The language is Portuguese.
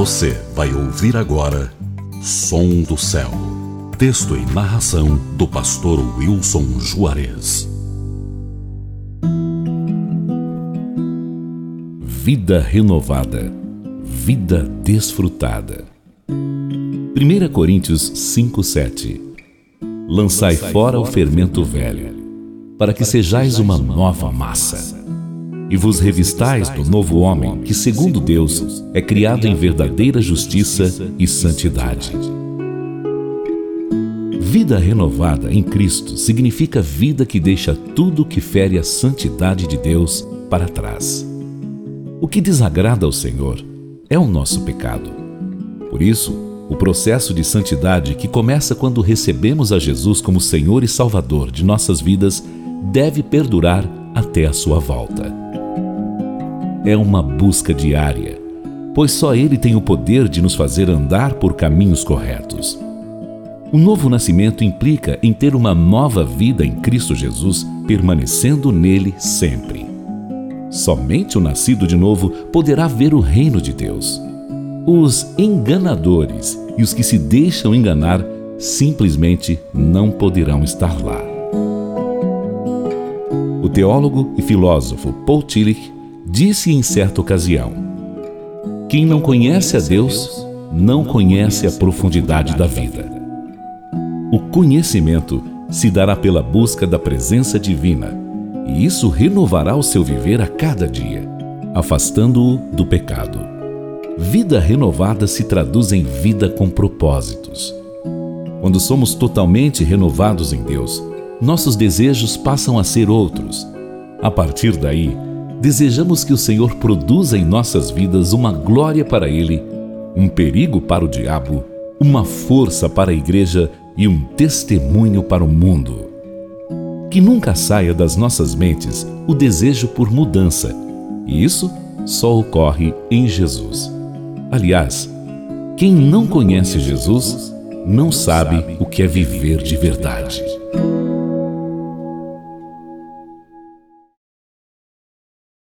Você vai ouvir agora Som do Céu. Texto e narração do pastor Wilson Juarez. Vida renovada. Vida desfrutada. 1 Coríntios 5:7 Lançai fora o fermento velho, para que sejais uma nova massa e vos revistais do novo homem, que, segundo Deus, é criado em verdadeira justiça e santidade. Vida renovada em Cristo significa vida que deixa tudo que fere a santidade de Deus para trás. O que desagrada ao Senhor é o nosso pecado. Por isso, o processo de santidade que começa quando recebemos a Jesus como Senhor e Salvador de nossas vidas deve perdurar até a sua volta é uma busca diária, pois só Ele tem o poder de nos fazer andar por caminhos corretos. O novo nascimento implica em ter uma nova vida em Cristo Jesus, permanecendo nele sempre. Somente o nascido de novo poderá ver o reino de Deus. Os enganadores e os que se deixam enganar simplesmente não poderão estar lá. O teólogo e filósofo Paul Tillich disse em certa ocasião: Quem não conhece a Deus não conhece a profundidade da vida. O conhecimento se dará pela busca da presença divina, e isso renovará o seu viver a cada dia, afastando-o do pecado. Vida renovada se traduz em vida com propósitos. Quando somos totalmente renovados em Deus, nossos desejos passam a ser outros. A partir daí, desejamos que o Senhor produza em nossas vidas uma glória para Ele, um perigo para o diabo, uma força para a igreja e um testemunho para o mundo. Que nunca saia das nossas mentes o desejo por mudança, e isso só ocorre em Jesus. Aliás, quem não conhece Jesus não sabe o que é viver de verdade.